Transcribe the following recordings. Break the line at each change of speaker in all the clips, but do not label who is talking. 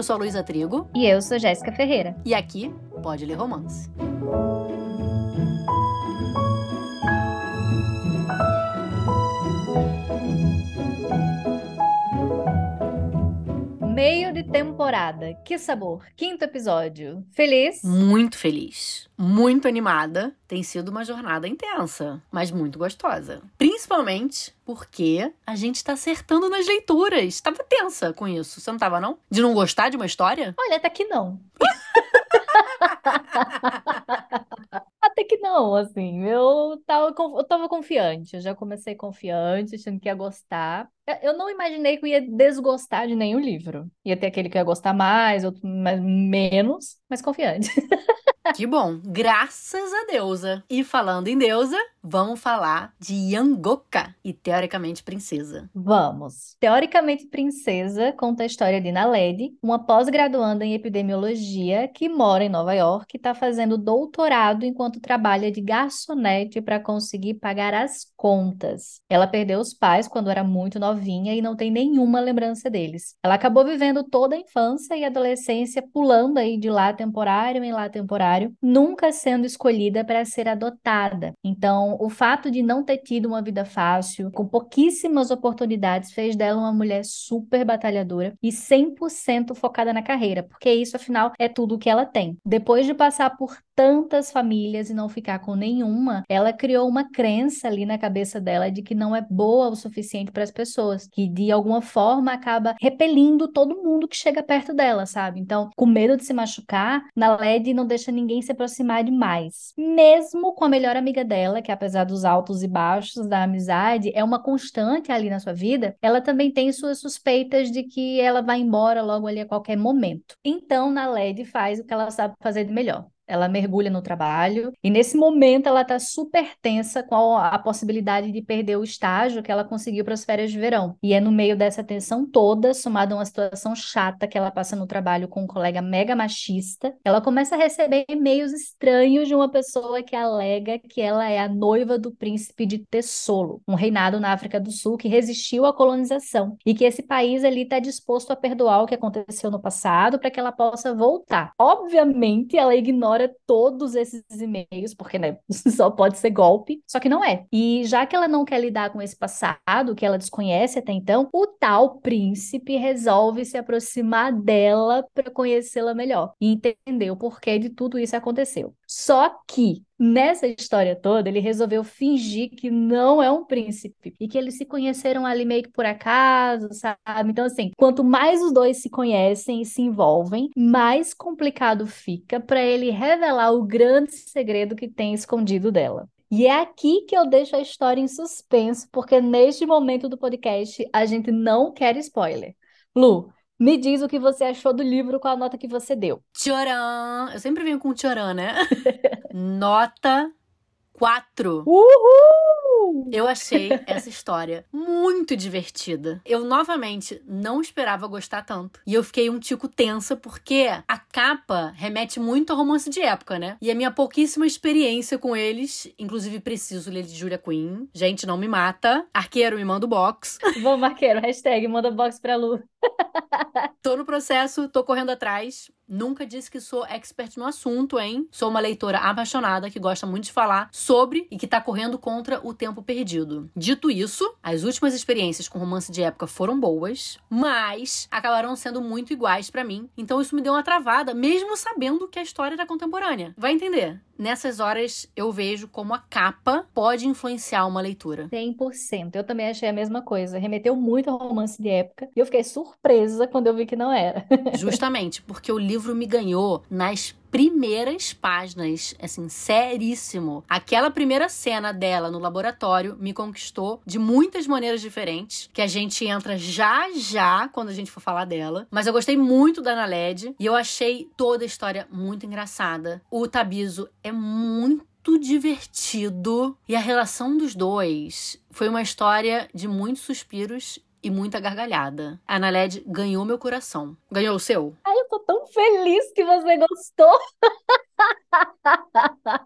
Eu sou a Luísa Trigo.
E eu sou Jéssica Ferreira.
E aqui, pode ler romance.
Meio de temporada. Que sabor. Quinto episódio. Feliz?
Muito feliz. Muito animada. Tem sido uma jornada intensa, mas muito gostosa. Principalmente porque a gente tá acertando nas leituras. Tava tensa com isso. Você não tava, não? De não gostar de uma história?
Olha, até que não. Até que não, assim, eu tava, eu tava confiante, eu já comecei confiante, achando que ia gostar. Eu não imaginei que eu ia desgostar de nenhum livro. Ia ter aquele que ia gostar mais, outro menos, mas confiante.
Que bom, graças a deusa. E falando em deusa, vamos falar de Yangoka e teoricamente princesa.
Vamos. Teoricamente princesa conta a história de Naledi, uma pós-graduanda em epidemiologia que mora em Nova York e está fazendo doutorado enquanto trabalha de garçonete para conseguir pagar as contas. Ela perdeu os pais quando era muito novinha e não tem nenhuma lembrança deles. Ela acabou vivendo toda a infância e adolescência pulando aí de lá temporário em lá temporário nunca sendo escolhida para ser adotada. Então, o fato de não ter tido uma vida fácil, com pouquíssimas oportunidades, fez dela uma mulher super batalhadora e 100% focada na carreira, porque isso, afinal, é tudo que ela tem. Depois de passar por tantas famílias e não ficar com nenhuma, ela criou uma crença ali na cabeça dela de que não é boa o suficiente para as pessoas, que de alguma forma acaba repelindo todo mundo que chega perto dela, sabe? Então, com medo de se machucar, na LED não deixa ninguém se aproximar demais. Mesmo com a melhor amiga dela, que apesar dos altos e baixos da amizade, é uma constante ali na sua vida, ela também tem suas suspeitas de que ela vai embora logo ali a qualquer momento. Então, na LED faz o que ela sabe fazer de melhor ela mergulha no trabalho e nesse momento ela está super tensa com a, a, possibilidade de perder o estágio que ela conseguiu para as férias de verão. E é no meio dessa tensão toda, somada a uma situação chata que ela passa no trabalho com um colega mega machista, ela começa a receber e-mails estranhos de uma pessoa que alega que ela é a noiva do príncipe de Tessolo, um reinado na África do Sul que resistiu à colonização e que esse país ali está disposto a perdoar o que aconteceu no passado para que ela possa voltar. Obviamente, ela ignora todos esses e-mails, porque né, só pode ser golpe, só que não é. E já que ela não quer lidar com esse passado, que ela desconhece até então, o tal príncipe resolve se aproximar dela para conhecê-la melhor e entender o porquê de tudo isso aconteceu. Só que Nessa história toda, ele resolveu fingir que não é um príncipe e que eles se conheceram ali meio que por acaso, sabe? Então, assim, quanto mais os dois se conhecem e se envolvem, mais complicado fica para ele revelar o grande segredo que tem escondido dela. E é aqui que eu deixo a história em suspenso, porque neste momento do podcast a gente não quer spoiler. Lu, me diz o que você achou do livro com a nota que você deu.
Tcharam! Eu sempre venho com tcharam, né? nota 4.
Uhul!
Eu achei essa história muito divertida. Eu novamente não esperava gostar tanto. E eu fiquei um tico tensa porque a capa remete muito a romance de época, né? E a minha pouquíssima experiência com eles, inclusive preciso ler de Julia Quinn. Gente, não me mata. Arqueiro, me manda o box.
Vamos, arqueiro. Hashtag manda box pra Lu.
tô no processo, tô correndo atrás. Nunca disse que sou expert no assunto, hein? Sou uma leitora apaixonada que gosta muito de falar sobre e que tá correndo contra o tempo perdido. Dito isso, as últimas experiências com romance de época foram boas, mas acabaram sendo muito iguais para mim. Então isso me deu uma travada, mesmo sabendo que a história era contemporânea. Vai entender? Nessas horas eu vejo como a capa pode influenciar uma leitura.
100%. Eu também achei a mesma coisa. Remeteu muito ao romance de época e eu fiquei surpresa quando eu vi que não era.
Justamente, porque o livro livro me ganhou nas primeiras páginas, assim, seríssimo. Aquela primeira cena dela no laboratório me conquistou de muitas maneiras diferentes, que a gente entra já já quando a gente for falar dela. Mas eu gostei muito da Naled e eu achei toda a história muito engraçada. O Tabiso é muito divertido e a relação dos dois foi uma história de muitos suspiros e muita gargalhada. A Naled ganhou meu coração. Ganhou o seu?
Ai, eu tô tão feliz que você gostou.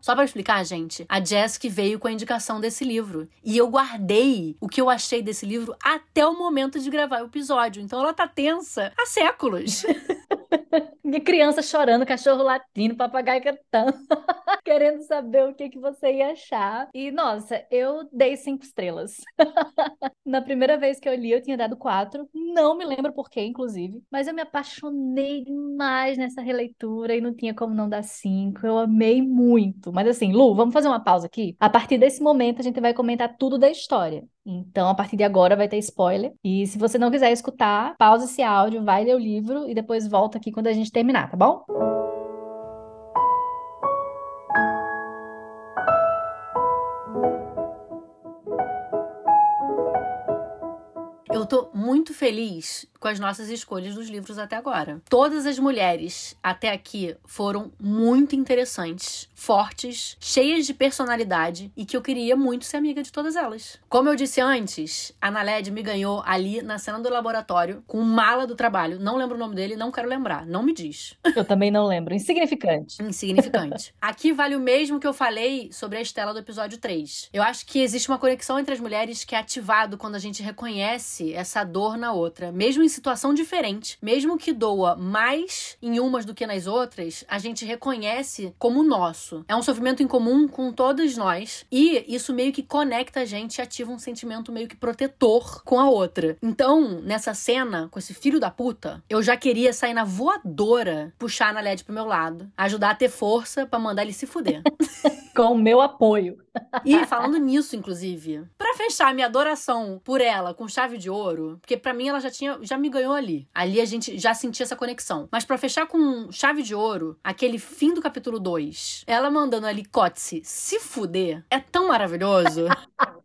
Só para explicar, gente, a Jessica veio com a indicação desse livro. E eu guardei o que eu achei desse livro até o momento de gravar o episódio. Então ela tá tensa há séculos.
Minha criança chorando, cachorro latindo, papagaio cantando, querendo saber o que, que você ia achar. E, nossa, eu dei cinco estrelas. Na primeira vez que eu li, eu tinha dado quatro. Não me lembro por quê, inclusive. Mas eu me apaixonei demais nessa releitura e não tinha como não dar cinco. Eu amei muito. Mas assim, Lu, vamos fazer uma pausa aqui? A partir desse momento, a gente vai comentar tudo da história. Então, a partir de agora vai ter spoiler. E se você não quiser escutar, pausa esse áudio, vai ler o livro e depois volta aqui quando a gente terminar, tá bom?
Eu tô muito feliz com as nossas escolhas dos livros até agora. Todas as mulheres até aqui foram muito interessantes, fortes, cheias de personalidade e que eu queria muito ser amiga de todas elas. Como eu disse antes, a Naled me ganhou ali na cena do laboratório com mala do trabalho. Não lembro o nome dele, não quero lembrar. Não me diz.
Eu também não lembro. Insignificante.
Insignificante. Aqui vale o mesmo que eu falei sobre a Estela do episódio 3. Eu acho que existe uma conexão entre as mulheres que é ativado quando a gente reconhece essa dor na outra, mesmo em situação diferente, mesmo que doa mais em umas do que nas outras, a gente reconhece como nosso. É um sofrimento em comum com todas nós e isso meio que conecta a gente e ativa um sentimento meio que protetor com a outra. Então, nessa cena, com esse filho da puta, eu já queria sair na voadora, puxar na LED pro meu lado, ajudar a ter força para mandar ele se fuder.
com o meu apoio.
E falando nisso, inclusive, para fechar minha adoração por ela com chave de ouro, porque para mim ela já tinha, já me ganhou ali. Ali a gente já sentia essa conexão. Mas para fechar com chave de ouro, aquele fim do capítulo 2, ela mandando ali Kotze se fuder, é tão maravilhoso.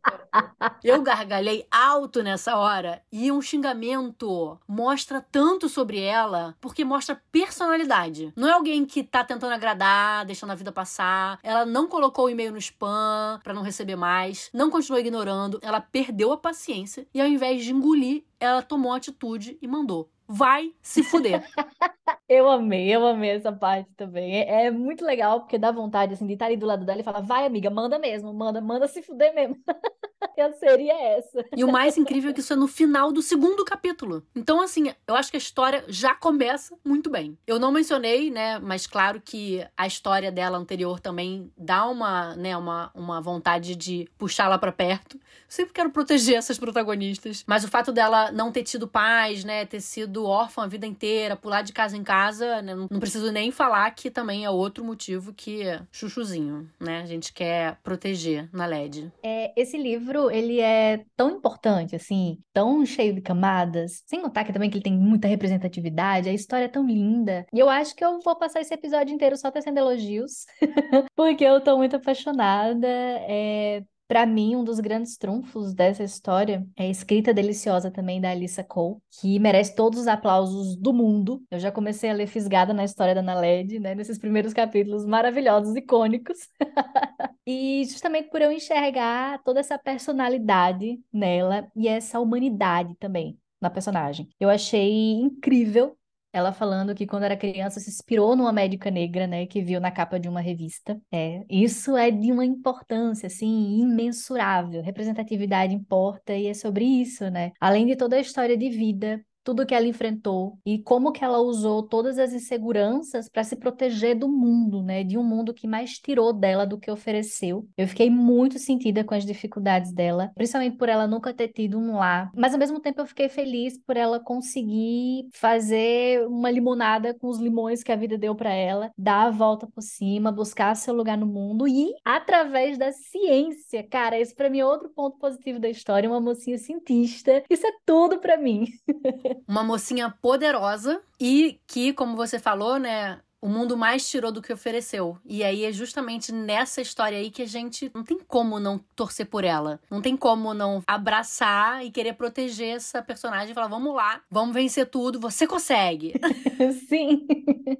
Eu gargalhei alto nessa hora e um xingamento mostra tanto sobre ela porque mostra personalidade. Não é alguém que tá tentando agradar, deixando a vida passar. Ela não colocou o e-mail no spam para não receber mais, não continuou ignorando, ela perdeu a paciência e ao invés de engolir, ela tomou atitude e mandou vai se fuder.
eu amei, eu amei essa parte também. É, é, muito legal, porque dá vontade, assim, de estar ali do lado dela e falar, vai, amiga, manda mesmo, manda, manda se fuder mesmo. eu seria essa.
E o mais incrível é que isso é no final do segundo capítulo. Então, assim, eu acho que a história já começa muito bem. Eu não mencionei, né, mas claro que a história dela anterior também dá uma, né, uma, uma vontade de puxá-la para perto. Eu sempre quero proteger essas protagonistas, mas o fato dela não ter tido paz, né, ter sido sido órfã a vida inteira, pular de casa em casa, né? Não preciso nem falar que também é outro motivo que chuchuzinho, né? A gente quer proteger na LED.
É, esse livro, ele é tão importante, assim, tão cheio de camadas, sem contar que também que ele tem muita representatividade, a história é tão linda. E eu acho que eu vou passar esse episódio inteiro só tecendo elogios, porque eu tô muito apaixonada. É, para mim, um dos grandes trunfos dessa história é a escrita deliciosa também da Alissa Cole, que merece todos os aplausos do mundo. Eu já comecei a ler fisgada na história da Naled, né, nesses primeiros capítulos maravilhosos, icônicos. e justamente por eu enxergar toda essa personalidade nela e essa humanidade também na personagem. Eu achei incrível ela falando que quando era criança se inspirou numa médica negra, né, que viu na capa de uma revista. É, isso é de uma importância assim imensurável. Representatividade importa e é sobre isso, né? Além de toda a história de vida tudo que ela enfrentou e como que ela usou todas as inseguranças para se proteger do mundo, né? De um mundo que mais tirou dela do que ofereceu. Eu fiquei muito sentida com as dificuldades dela, principalmente por ela nunca ter tido um lar. Mas ao mesmo tempo eu fiquei feliz por ela conseguir fazer uma limonada com os limões que a vida deu para ela, dar a volta por cima, buscar seu lugar no mundo e através da ciência, cara, esse para mim é outro ponto positivo da história, uma mocinha cientista. Isso é tudo para mim.
uma mocinha poderosa e que, como você falou, né, o mundo mais tirou do que ofereceu. E aí é justamente nessa história aí que a gente não tem como não torcer por ela. Não tem como não abraçar e querer proteger essa personagem e falar: vamos lá, vamos vencer tudo, você consegue.
Sim.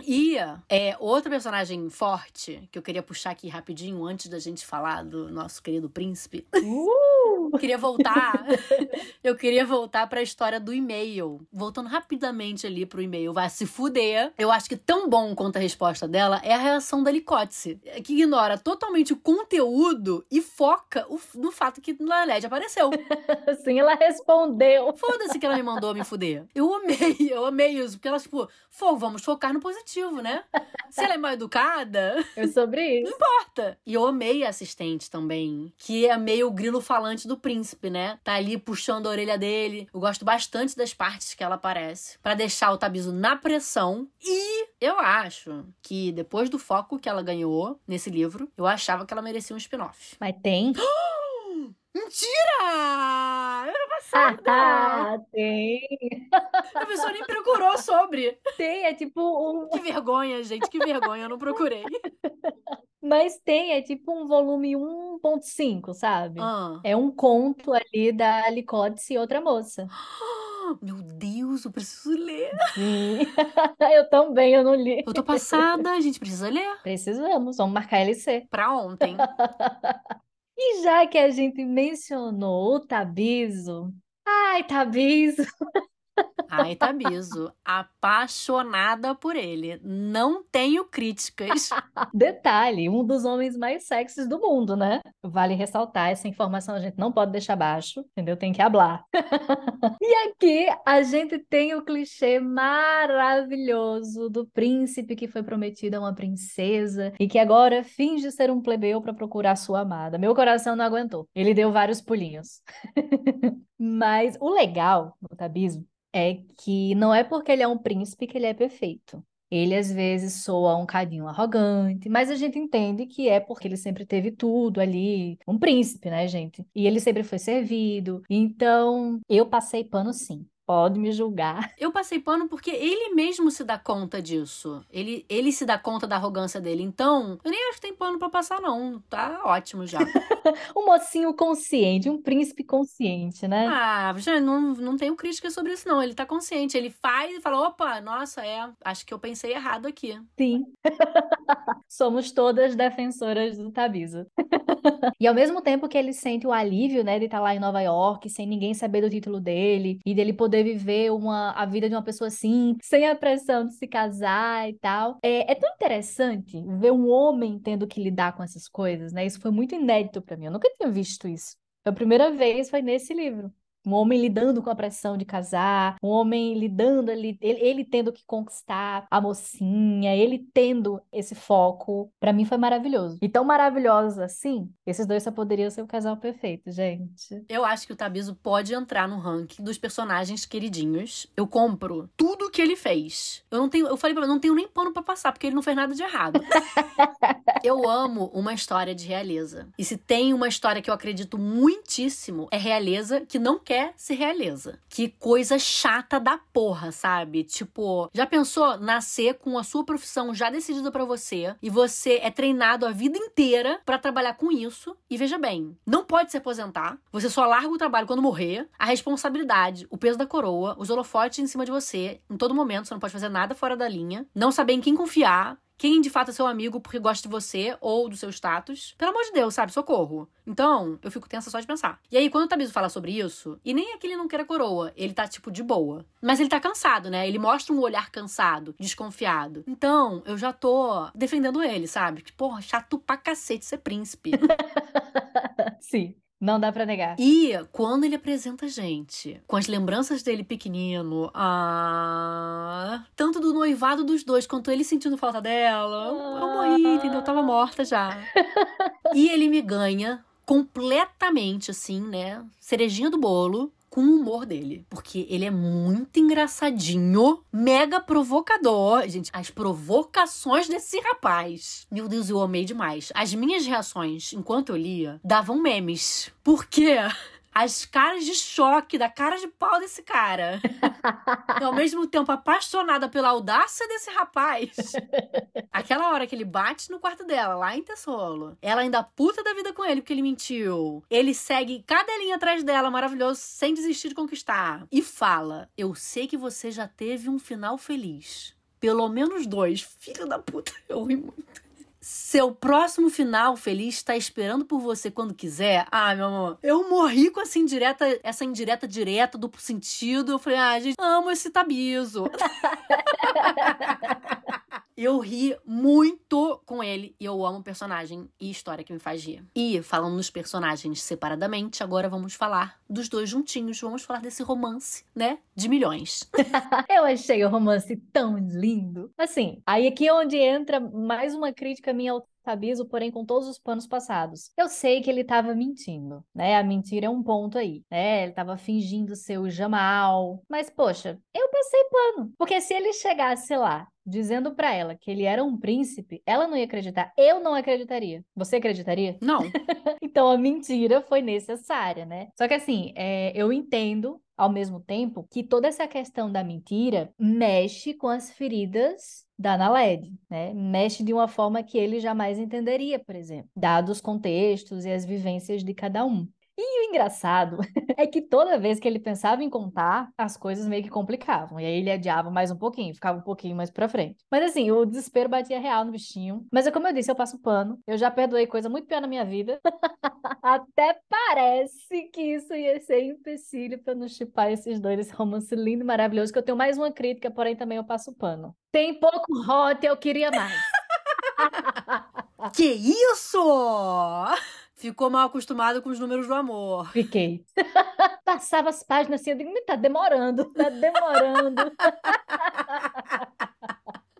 E é, outra personagem forte que eu queria puxar aqui rapidinho antes da gente falar do nosso querido príncipe.
Uh!
queria voltar. eu queria voltar para a história do e-mail. Voltando rapidamente ali pro e-mail, vai se fuder. Eu acho que tão bom quanto pergunta e resposta dela é a reação da Licotice, que ignora totalmente o conteúdo e foca no fato que na LED apareceu.
Sim, ela respondeu.
Foda-se que ela me mandou me fuder. Eu amei, eu amei isso, porque ela, tipo, vamos focar no positivo, né? Se ela é mal educada.
É sobre isso.
Não importa. E eu amei a assistente também, que é meio o grilo falante do príncipe, né? Tá ali puxando a orelha dele. Eu gosto bastante das partes que ela aparece, para deixar o Tabiso na pressão. E eu acho que depois do foco que ela ganhou nesse livro, eu achava que ela merecia um spin-off.
Mas tem.
Mentira! Ano passado! Ah,
tem!
A pessoa nem procurou sobre.
Tem, é tipo um.
Que vergonha, gente, que vergonha, eu não procurei.
Mas tem, é tipo um volume 1.5, sabe?
Ah.
É um conto ali da Alicotes e outra moça.
Meu Deus, eu preciso ler.
Sim. eu também, eu não li.
Eu tô passada, a gente precisa ler.
Precisamos, vamos marcar LC.
Pra ontem.
E já que a gente mencionou o Tabiso, ai, Tabiso,
Ai, Tabiso, apaixonada por ele. Não tenho críticas.
Detalhe, um dos homens mais sexys do mundo, né? Vale ressaltar essa informação, a gente não pode deixar baixo, entendeu? Tem que hablar. e aqui a gente tem o clichê maravilhoso do príncipe que foi prometido a uma princesa e que agora finge ser um plebeu para procurar sua amada. Meu coração não aguentou. Ele deu vários pulinhos. Mas o legal do Tabiso é que não é porque ele é um príncipe que ele é perfeito. Ele às vezes soa um cadinho arrogante, mas a gente entende que é porque ele sempre teve tudo ali, um príncipe, né, gente? E ele sempre foi servido. Então, eu passei pano sim pode me julgar.
Eu passei pano porque ele mesmo se dá conta disso. Ele, ele se dá conta da arrogância dele. Então, eu nem acho que tem pano para passar, não. Tá ótimo já.
um mocinho consciente, um príncipe consciente, né?
Ah, já não, não tenho crítica sobre isso, não. Ele tá consciente. Ele faz e fala: opa, nossa, é, acho que eu pensei errado aqui.
Sim. Somos todas defensoras do Tabiso. e ao mesmo tempo que ele sente o alívio, né, de estar lá em Nova York, sem ninguém saber do título dele, e dele poder poder viver uma, a vida de uma pessoa assim, sem a pressão de se casar e tal. É, é tão interessante ver um homem tendo que lidar com essas coisas, né? Isso foi muito inédito para mim. Eu nunca tinha visto isso. A primeira vez foi nesse livro. Um homem lidando com a pressão de casar, um homem lidando ali, ele, ele tendo que conquistar a mocinha, ele tendo esse foco, para mim foi maravilhoso. E tão maravilhosos assim, esses dois só poderiam ser o casal perfeito, gente.
Eu acho que o Tabiso pode entrar no ranking dos personagens queridinhos. Eu compro tudo que ele fez. Eu não tenho, eu falei para não tenho nem pano para passar, porque ele não fez nada de errado. eu amo uma história de realeza. E se tem uma história que eu acredito muitíssimo, é realeza que não quer se realiza. Que coisa chata da porra, sabe? Tipo, já pensou nascer com a sua profissão já decidida para você e você é treinado a vida inteira para trabalhar com isso? E veja bem, não pode se aposentar, você só larga o trabalho quando morrer, a responsabilidade, o peso da coroa, os holofotes em cima de você, em todo momento, você não pode fazer nada fora da linha, não saber em quem confiar, quem de fato é seu amigo porque gosta de você ou do seu status. Pelo amor de Deus, sabe? Socorro. Então, eu fico tensa só de pensar. E aí, quando o Tabiso fala sobre isso, e nem é que ele não queira coroa, ele tá, tipo, de boa. Mas ele tá cansado, né? Ele mostra um olhar cansado, desconfiado. Então, eu já tô defendendo ele, sabe? Que, porra, chato pra cacete ser príncipe.
Sim. Não dá pra negar.
E quando ele apresenta a gente, com as lembranças dele pequenino, ah, tanto do noivado dos dois quanto ele sentindo falta dela, ah. eu morri, entendeu? Eu tava morta já. e ele me ganha completamente, assim, né? Cerejinha do bolo com o humor dele. Porque ele é muito engraçadinho, mega provocador. Gente, as provocações desse rapaz. Meu Deus, eu amei demais. As minhas reações, enquanto eu lia, davam memes. Por quê? As caras de choque da cara de pau desse cara. e ao mesmo tempo apaixonada pela audácia desse rapaz. Aquela hora que ele bate no quarto dela, lá em Tessolo. Ela ainda puta da vida com ele porque ele mentiu. Ele segue cada linha atrás dela, maravilhoso, sem desistir de conquistar. E fala: Eu sei que você já teve um final feliz. Pelo menos dois. Filho da puta, eu ri muito. Seu próximo final feliz está esperando por você quando quiser. Ah, meu amor, eu morri com essa indireta, essa indireta direta, duplo sentido. Eu falei, ah, gente, amo esse tabiso. Eu ri muito com ele e eu amo personagem e história que me faz rir. E falando nos personagens separadamente, agora vamos falar dos dois juntinhos. Vamos falar desse romance, né? De milhões.
eu achei o romance tão lindo. Assim, aí aqui é onde entra mais uma crítica minha ao Tabiso, porém com todos os panos passados. Eu sei que ele estava mentindo, né? A mentira é um ponto aí, né? Ele estava fingindo ser o Jamal. Mas, poxa, eu passei pano. Porque se ele chegasse lá dizendo para ela que ele era um príncipe, ela não ia acreditar. Eu não acreditaria. Você acreditaria?
Não.
então a mentira foi necessária, né? Só que assim, é, eu entendo ao mesmo tempo que toda essa questão da mentira mexe com as feridas da Naled, né? Mexe de uma forma que ele jamais entenderia, por exemplo, dados os contextos e as vivências de cada um. E o engraçado é que toda vez que ele pensava em contar, as coisas meio que complicavam. E aí ele adiava mais um pouquinho, ficava um pouquinho mais pra frente. Mas assim, o desespero batia real no bichinho. Mas é como eu disse, eu passo pano. Eu já perdoei coisa muito pior na minha vida. Até parece que isso ia ser empecilho pra não chipar esses dois, esse romance lindo e maravilhoso. Que eu tenho mais uma crítica, porém também eu passo pano. Tem pouco hot, eu queria mais.
que isso? Ficou mal acostumado com os números do amor.
Fiquei. Passava as páginas assim, eu digo, tá demorando, tá demorando.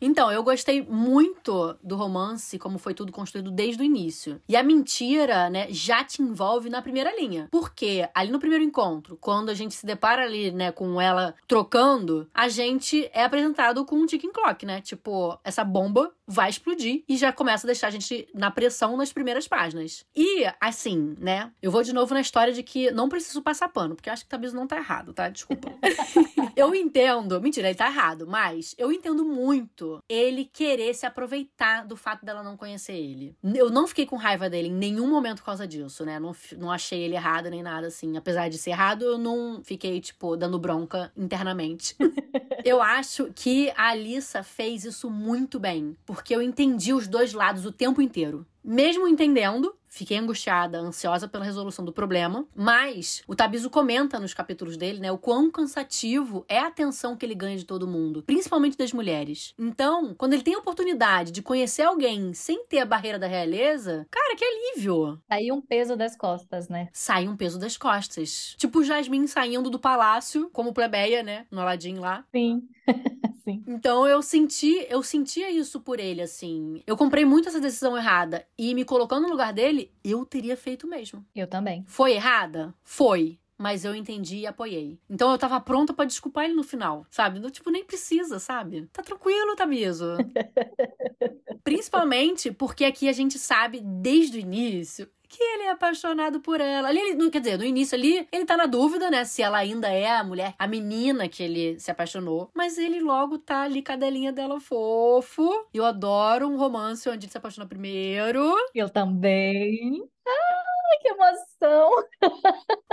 Então, eu gostei muito do romance, como foi tudo construído desde o início. E a mentira, né, já te envolve na primeira linha. Porque ali no primeiro encontro, quando a gente se depara ali, né, com ela trocando, a gente é apresentado com um ticking clock, né? Tipo, essa bomba vai explodir e já começa a deixar a gente na pressão nas primeiras páginas. E, assim, né, eu vou de novo na história de que não preciso passar pano, porque eu acho que talvez não tá errado, tá? Desculpa. eu entendo. Mentira, ele tá errado, mas eu entendo muito ele querer se aproveitar do fato dela não conhecer ele. Eu não fiquei com raiva dele em nenhum momento por causa disso, né? Não, não achei ele errado nem nada assim. Apesar de ser errado, eu não fiquei, tipo, dando bronca internamente. eu acho que a Alissa fez isso muito bem, porque eu entendi os dois lados o tempo inteiro. Mesmo entendendo, Fiquei angustiada, ansiosa pela resolução do problema, mas o Tabiso comenta nos capítulos dele, né, o quão cansativo é a atenção que ele ganha de todo mundo, principalmente das mulheres. Então, quando ele tem a oportunidade de conhecer alguém sem ter a barreira da realeza, cara, que alívio!
Sai um peso das costas, né?
Sai um peso das costas. Tipo Jasmine saindo do palácio, como plebeia, né, no Aladdin lá.
Sim.
Sim. Então eu senti, eu sentia isso por ele, assim. Eu comprei muito essa decisão errada. E me colocando no lugar dele, eu teria feito mesmo.
Eu também.
Foi errada? Foi mas eu entendi e apoiei. Então eu tava pronta para desculpar ele no final, sabe? Não, tipo, nem precisa, sabe? Tá tranquilo, Tamiso. Principalmente porque aqui a gente sabe desde o início que ele é apaixonado por ela. Ali, ele, quer dizer, no início ali, ele tá na dúvida, né? Se ela ainda é a mulher, a menina que ele se apaixonou. Mas ele logo tá ali, cadelinha dela fofo. Eu adoro um romance onde ele se apaixona primeiro.
Eu também. Ai, que emoção!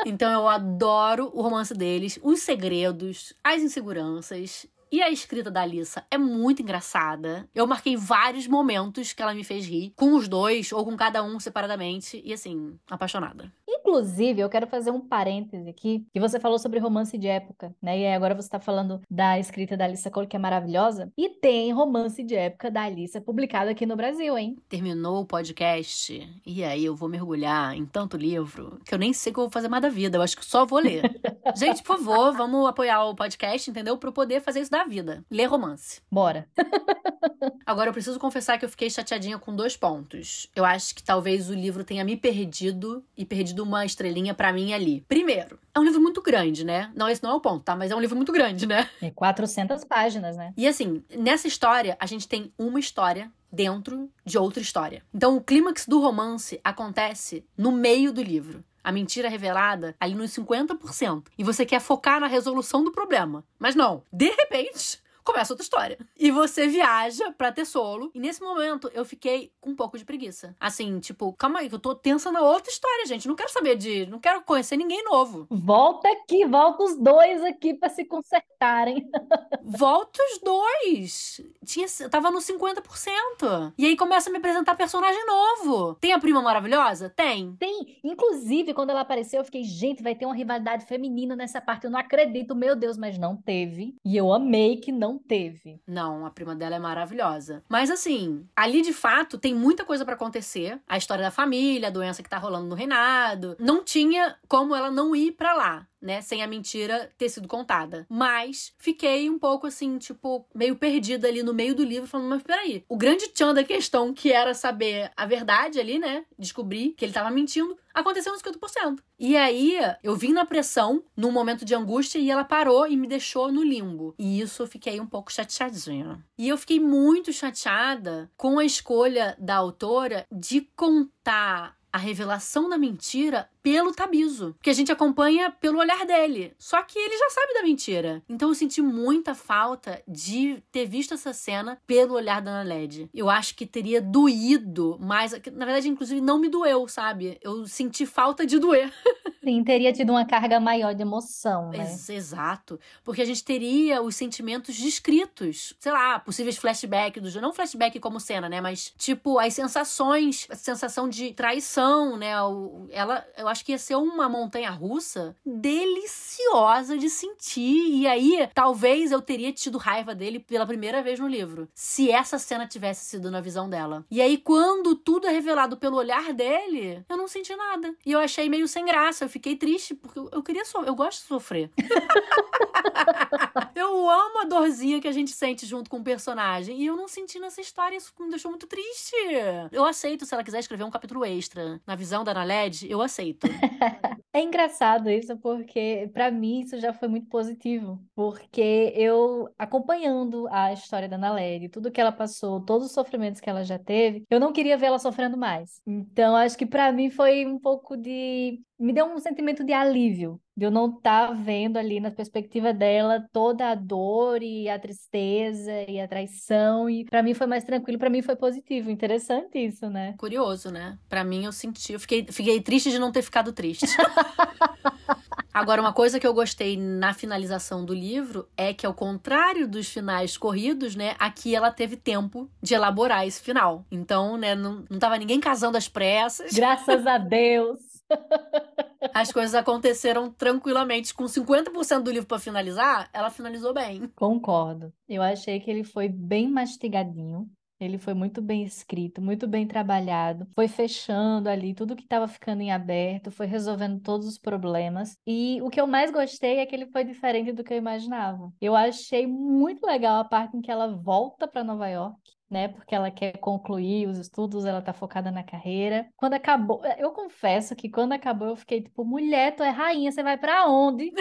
então eu adoro o romance deles, os segredos, as inseguranças. E a escrita da Alissa é muito engraçada. Eu marquei vários momentos que ela me fez rir, com os dois ou com cada um separadamente, e assim, apaixonada.
Inclusive, eu quero fazer um parêntese aqui, que você falou sobre romance de época, né? E agora você está falando da escrita da Alissa Cole, que é maravilhosa. E tem romance de época da Alissa publicado aqui no Brasil, hein?
Terminou o podcast, e aí eu vou mergulhar em tanto livro, que eu nem sei o que eu vou fazer mais da vida, eu acho que só vou ler. Gente, por favor, vamos apoiar o podcast, entendeu? Para eu poder fazer isso da vida. Ler romance.
Bora.
Agora, eu preciso confessar que eu fiquei chateadinha com dois pontos. Eu acho que talvez o livro tenha me perdido e perdido uma uma estrelinha para mim ali. Primeiro, é um livro muito grande, né? Não, esse não é o ponto, tá? Mas é um livro muito grande, né?
É 400 páginas, né?
E assim, nessa história, a gente tem uma história dentro de outra história. Então, o clímax do romance acontece no meio do livro a mentira revelada ali nos 50%. E você quer focar na resolução do problema. Mas não. De repente, começa outra história. E você viaja pra ter solo. E nesse momento eu fiquei com um pouco de preguiça. Assim, tipo, calma aí, que eu tô tensa na outra história, gente. Não quero saber de. Não quero conhecer ninguém novo.
Volta aqui, volta os dois aqui pra se consertar. Voltarem.
Volta os dois. Tinha, tava no 50%. E aí começa a me apresentar personagem novo. Tem a prima maravilhosa? Tem.
Tem. Inclusive, quando ela apareceu, eu fiquei, gente, vai ter uma rivalidade feminina nessa parte. Eu não acredito, meu Deus, mas não teve. E eu amei que não teve.
Não, a prima dela é maravilhosa. Mas assim, ali de fato tem muita coisa para acontecer. A história da família, a doença que tá rolando no reinado. Não tinha como ela não ir para lá né, sem a mentira ter sido contada. Mas fiquei um pouco assim, tipo, meio perdida ali no meio do livro, falando, mas peraí, o grande tchan da questão, que era saber a verdade ali, né, descobrir que ele tava mentindo, aconteceu nos 50%. E aí, eu vim na pressão, num momento de angústia, e ela parou e me deixou no limbo. E isso eu fiquei um pouco chateadinha. E eu fiquei muito chateada com a escolha da autora de contar a revelação da mentira pelo Tabiso, que a gente acompanha pelo olhar dele. Só que ele já sabe da mentira. Então eu senti muita falta de ter visto essa cena pelo olhar da Ana Led. Eu acho que teria doído mais, na verdade inclusive não me doeu, sabe? Eu senti falta de doer.
Sim, teria tido uma carga maior de emoção, né?
Ex exato. Porque a gente teria os sentimentos descritos. Sei lá, possíveis flashbacks do Não flashback como cena, né? Mas, tipo, as sensações, a sensação de traição, né? Ela, eu acho que ia ser uma montanha russa deliciosa de sentir. E aí, talvez eu teria tido raiva dele pela primeira vez no livro. Se essa cena tivesse sido na visão dela. E aí, quando tudo é revelado pelo olhar dele, eu não senti nada. E eu achei meio sem graça. Eu fiquei triste, porque eu, queria sofrer. Eu gosto de sofrer. eu amo a dorzinha que a gente sente junto com o personagem. E eu não senti nessa história. Isso me deixou muito triste. Eu aceito se ela quiser escrever um capítulo extra na visão da Naled, eu aceito.
É engraçado isso, porque para mim isso já foi muito positivo. Porque eu, acompanhando a história da Naled, tudo que ela passou, todos os sofrimentos que ela já teve, eu não queria ver ela sofrendo mais. Então, acho que para mim foi um pouco de me deu um sentimento de alívio, de eu não estar tá vendo ali na perspectiva dela toda a dor e a tristeza e a traição e para mim foi mais tranquilo, para mim foi positivo, interessante isso, né?
Curioso, né? Para mim eu senti, eu fiquei, fiquei triste de não ter ficado triste. Agora, uma coisa que eu gostei na finalização do livro é que, ao contrário dos finais corridos, né, aqui ela teve tempo de elaborar esse final. Então, né, não, não tava ninguém casando às pressas.
Graças a Deus!
As coisas aconteceram tranquilamente. Com 50% do livro para finalizar, ela finalizou bem.
Concordo. Eu achei que ele foi bem mastigadinho. Ele foi muito bem escrito, muito bem trabalhado, foi fechando ali tudo que estava ficando em aberto, foi resolvendo todos os problemas. E o que eu mais gostei é que ele foi diferente do que eu imaginava. Eu achei muito legal a parte em que ela volta para Nova York né? Porque ela quer concluir os estudos, ela tá focada na carreira. Quando acabou, eu confesso que quando acabou eu fiquei tipo, mulher, tu é rainha, você vai para onde?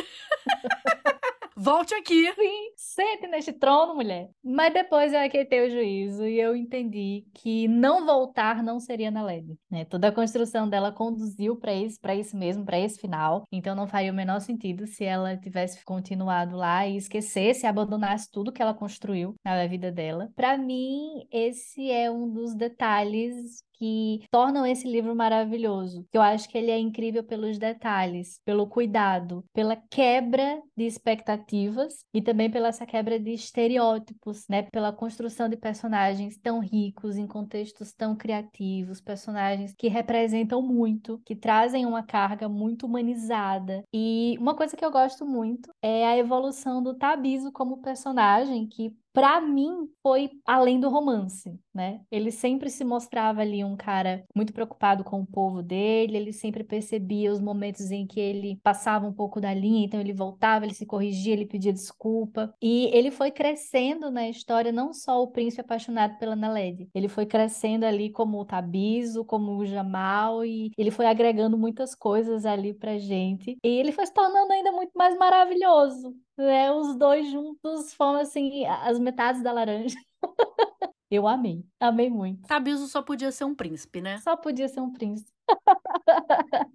Volte aqui.
Sim, sente neste trono, mulher. Mas depois eu aquietei o juízo e eu entendi que não voltar não seria na LED. Né? Toda a construção dela conduziu para isso, para isso mesmo, para esse final. Então não faria o menor sentido se ela tivesse continuado lá e esquecesse, abandonasse tudo que ela construiu na vida dela. Para mim, esse é um dos detalhes que tornam esse livro maravilhoso. Eu acho que ele é incrível pelos detalhes, pelo cuidado, pela quebra de expectativas e também pela essa quebra de estereótipos, né? Pela construção de personagens tão ricos em contextos tão criativos, personagens que representam muito, que trazem uma carga muito humanizada. E uma coisa que eu gosto muito é a evolução do Tabiso como personagem que para mim foi além do romance, né? Ele sempre se mostrava ali um cara muito preocupado com o povo dele, ele sempre percebia os momentos em que ele passava um pouco da linha, então ele voltava, ele se corrigia, ele pedia desculpa. E ele foi crescendo na história, não só o príncipe apaixonado pela Naled, ele foi crescendo ali como o Tabiso, como o Jamal, e ele foi agregando muitas coisas ali pra gente. E ele foi se tornando ainda muito mais maravilhoso, né? Os dois juntos assim as metades da laranja. Eu amei, amei muito.
Tabiso só podia ser um príncipe, né?
Só podia ser um príncipe.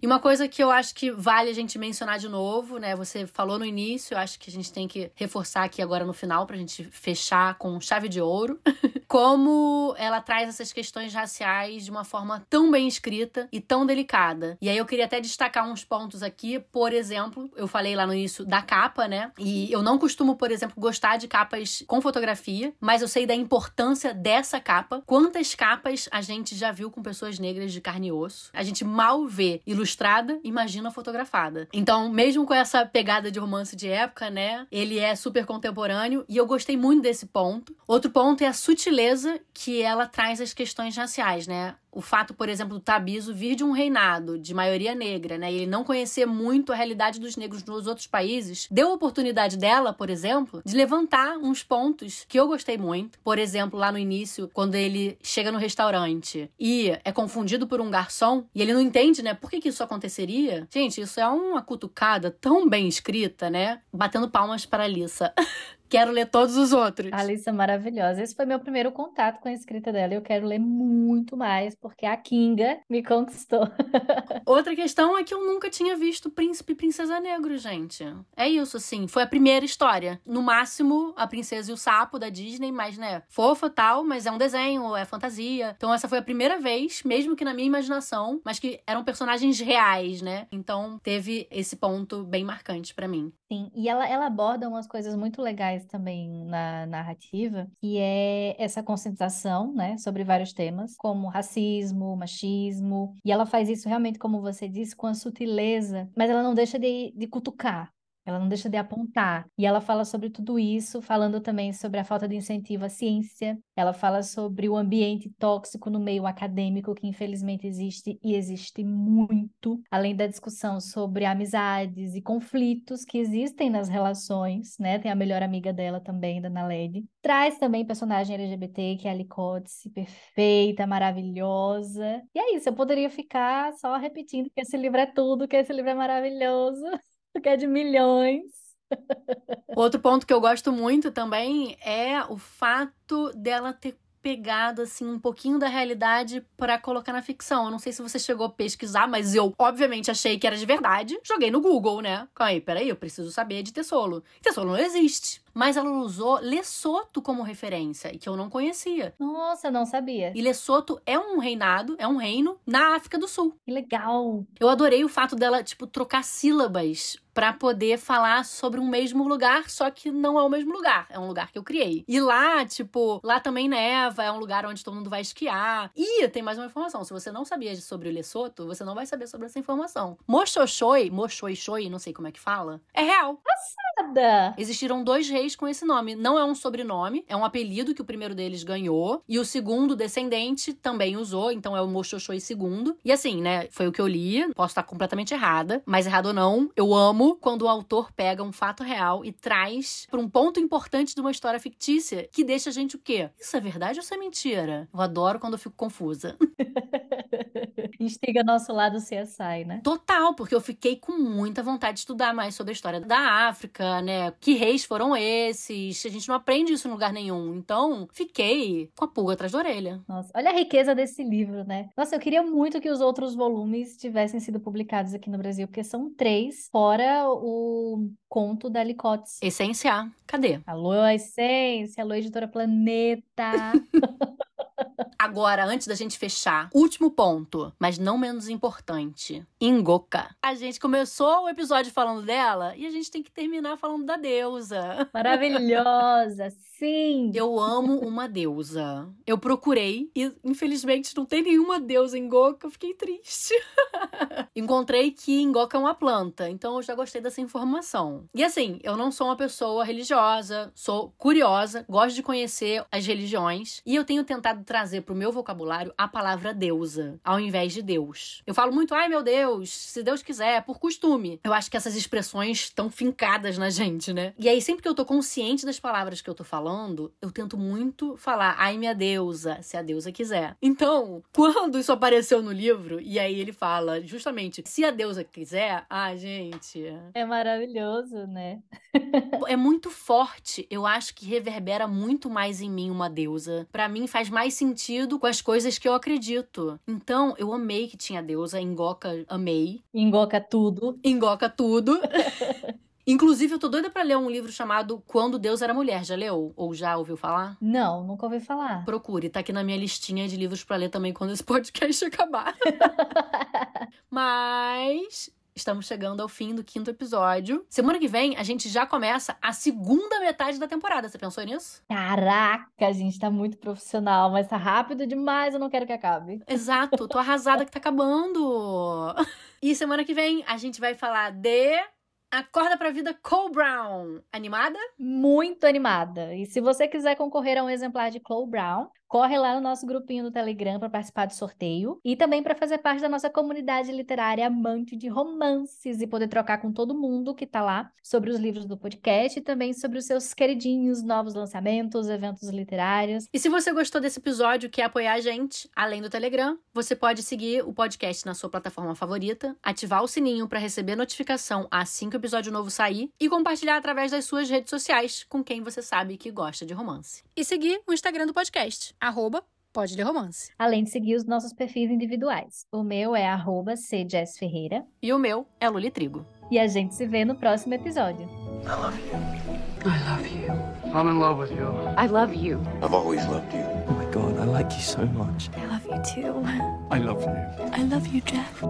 E uma coisa que eu acho que vale a gente mencionar de novo, né? Você falou no início, eu acho que a gente tem que reforçar aqui agora no final pra gente fechar com chave de ouro. Como ela traz essas questões raciais de uma forma tão bem escrita e tão delicada. E aí eu queria até destacar uns pontos aqui, por exemplo, eu falei lá no início da capa, né? E eu não costumo, por exemplo, gostar de capas com fotografia, mas eu sei da importância dessa capa. Quantas capas a gente já viu com pessoas negras de carne e osso? A gente mal vê ilustrada, imagina fotografada. Então, mesmo com essa pegada de romance de época, né? Ele é super contemporâneo e eu gostei muito desse ponto. Outro ponto é a sutileza que ela traz as questões raciais, né? O fato, por exemplo, do Tabiso vir de um reinado de maioria negra, né, e ele não conhecer muito a realidade dos negros nos outros países, deu a oportunidade dela, por exemplo, de levantar uns pontos que eu gostei muito. Por exemplo, lá no início, quando ele chega no restaurante e é confundido por um garçom e ele não entende, né, por que, que isso aconteceria. Gente, isso é uma cutucada tão bem escrita, né? Batendo palmas para a Lissa. Quero ler todos os outros.
A Alice é maravilhosa. Esse foi meu primeiro contato com a escrita dela. Eu quero ler muito mais, porque a Kinga me conquistou.
Outra questão é que eu nunca tinha visto Príncipe e Princesa Negro, gente. É isso, assim. Foi a primeira história. No máximo, a Princesa e o Sapo da Disney, mas, né, fofa tal, mas é um desenho, é fantasia. Então, essa foi a primeira vez, mesmo que na minha imaginação, mas que eram personagens reais, né? Então, teve esse ponto bem marcante para mim.
Sim, e ela, ela aborda umas coisas muito legais também na narrativa, que é essa conscientização, né, sobre vários temas, como racismo, machismo, e ela faz isso realmente, como você disse, com a sutileza, mas ela não deixa de, de cutucar, ela não deixa de apontar. E ela fala sobre tudo isso, falando também sobre a falta de incentivo à ciência. Ela fala sobre o ambiente tóxico no meio acadêmico, que infelizmente existe e existe muito. Além da discussão sobre amizades e conflitos que existem nas relações, né? Tem a melhor amiga dela também, da Naledi. Traz também personagem LGBT, que é a Licote, perfeita, maravilhosa. E é isso, eu poderia ficar só repetindo que esse livro é tudo, que esse livro é maravilhoso. que é de milhões.
Outro ponto que eu gosto muito também é o fato dela ter pegado assim um pouquinho da realidade para colocar na ficção. Eu não sei se você chegou a pesquisar, mas eu obviamente achei que era de verdade. Joguei no Google, né? Calma aí, peraí, eu preciso saber de Tessolo. Tessolo não existe mas ela usou Lesoto como referência, e que eu não conhecia.
Nossa, não sabia.
E Lesoto é um reinado, é um reino na África do Sul.
Que legal.
Eu adorei o fato dela, tipo, trocar sílabas para poder falar sobre um mesmo lugar, só que não é o mesmo lugar, é um lugar que eu criei. E lá, tipo, lá também neva, é um lugar onde todo mundo vai esquiar. E tem mais uma informação, se você não sabia sobre o Lesoto, você não vai saber sobre essa informação. Mochoxoi, Mochoixoi, não sei como é que fala, é real.
Passada!
Existiram dois reis reis com esse nome. Não é um sobrenome, é um apelido que o primeiro deles ganhou. E o segundo descendente também usou, então é o Mochoxoi II. E assim, né, foi o que eu li, posso estar completamente errada, mas errado ou não, eu amo quando o autor pega um fato real e traz para um ponto importante de uma história fictícia que deixa a gente o quê? Isso é verdade ou isso é mentira? Eu adoro quando eu fico confusa.
Instiga nosso lado CSI, né?
Total, porque eu fiquei com muita vontade de estudar mais sobre a história da África, né? Que reis foram esses? A gente não aprende isso em lugar nenhum. Então, fiquei com a pulga atrás da orelha.
Nossa, olha a riqueza desse livro, né? Nossa, eu queria muito que os outros volumes tivessem sido publicados aqui no Brasil, porque são três, fora o conto da Licotes.
Essência, cadê?
Alô, Essência, alô, Editora Planeta.
Agora, antes da gente fechar, último ponto, mas não menos importante. Ingoka. A gente começou o episódio falando dela e a gente tem que terminar falando da deusa.
Maravilhosa, sim!
Eu amo uma deusa. Eu procurei e, infelizmente, não tem nenhuma deusa em Ingoka. Eu fiquei triste. Encontrei que Ingoka é uma planta, então eu já gostei dessa informação. E assim, eu não sou uma pessoa religiosa, sou curiosa, gosto de conhecer as religiões e eu tenho tentado trazer pro meu vocabulário a palavra deusa, ao invés de Deus. Eu falo muito, ai meu Deus, se Deus quiser, por costume. Eu acho que essas expressões estão fincadas na gente, né? E aí, sempre que eu tô consciente das palavras que eu tô falando, falando, eu tento muito falar, ai minha deusa, se a deusa quiser. Então, quando isso apareceu no livro, e aí ele fala justamente, se a deusa quiser, ai gente.
É maravilhoso, né?
é muito forte. Eu acho que reverbera muito mais em mim uma deusa. Para mim faz mais sentido com as coisas que eu acredito. Então, eu amei que tinha deusa, Engoca amei.
Engoca tudo.
Engoca tudo. Inclusive, eu tô doida pra ler um livro chamado Quando Deus Era Mulher. Já leu? Ou já ouviu falar?
Não, nunca ouvi falar.
Procure, tá aqui na minha listinha de livros para ler também quando esse podcast acabar. Mas Estamos chegando ao fim do quinto episódio. Semana que vem, a gente já começa a segunda metade da temporada. Você pensou nisso?
Caraca, a gente tá muito profissional, mas tá rápido demais, eu não quero que acabe.
Exato, tô arrasada que tá acabando. E semana que vem, a gente vai falar de Acorda pra Vida Cole Brown. Animada?
Muito animada. E se você quiser concorrer a um exemplar de Cole Brown, corre lá no nosso grupinho no Telegram para participar do sorteio e também para fazer parte da nossa comunidade literária amante de romances e poder trocar com todo mundo que está lá sobre os livros do podcast e também sobre os seus queridinhos novos lançamentos, eventos literários.
E se você gostou desse episódio quer apoiar a gente, além do Telegram, você pode seguir o podcast na sua plataforma favorita, ativar o sininho para receber notificação assim que o episódio novo sair e compartilhar através das suas redes sociais com quem você sabe que gosta de romance. E seguir o Instagram do podcast arroba Pode Ler Romance.
Além de seguir os nossos perfis individuais. O meu é arroba Ferreira.
E o meu é Luli Trigo.
E a gente se vê no próximo episódio.
I love you. I love you. I'm in love with you.
I love you.
I've always loved you.
Oh my god, I like you so much.
I love you too.
I love you.
I love you, Jeff.